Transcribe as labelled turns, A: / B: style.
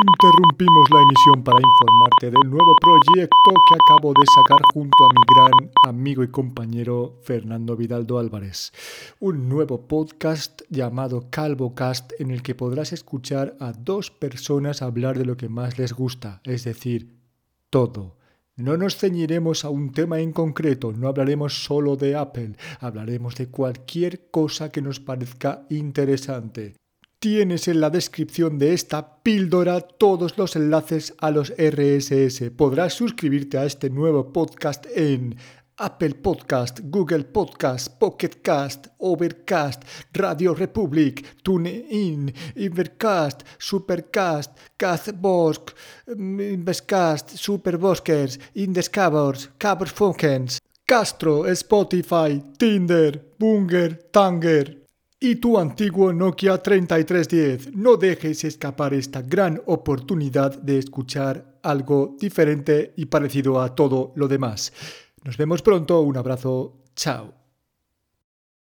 A: Interrumpimos la emisión para informarte del nuevo proyecto que acabo de sacar junto a mi gran amigo y compañero Fernando Vidaldo Álvarez. Un nuevo podcast llamado CalvoCast en el que podrás escuchar a dos personas hablar de lo que más les gusta, es decir, todo. No nos ceñiremos a un tema en concreto, no hablaremos solo de Apple, hablaremos de cualquier cosa que nos parezca interesante. Tienes en la descripción de esta píldora todos los enlaces a los RSS. Podrás suscribirte a este nuevo podcast en Apple Podcast, Google Podcast, Pocket Cast, Overcast, Radio Republic, TuneIn, Invercast, Supercast, Castbox, Investcast, Superboskers, Indescabors, Caberfunkens, Castro, Spotify, Tinder, Bunger, Tanger y tu antiguo Nokia 3310. No dejes escapar esta gran oportunidad de escuchar algo diferente y parecido a todo lo demás. Nos vemos pronto, un abrazo, chao.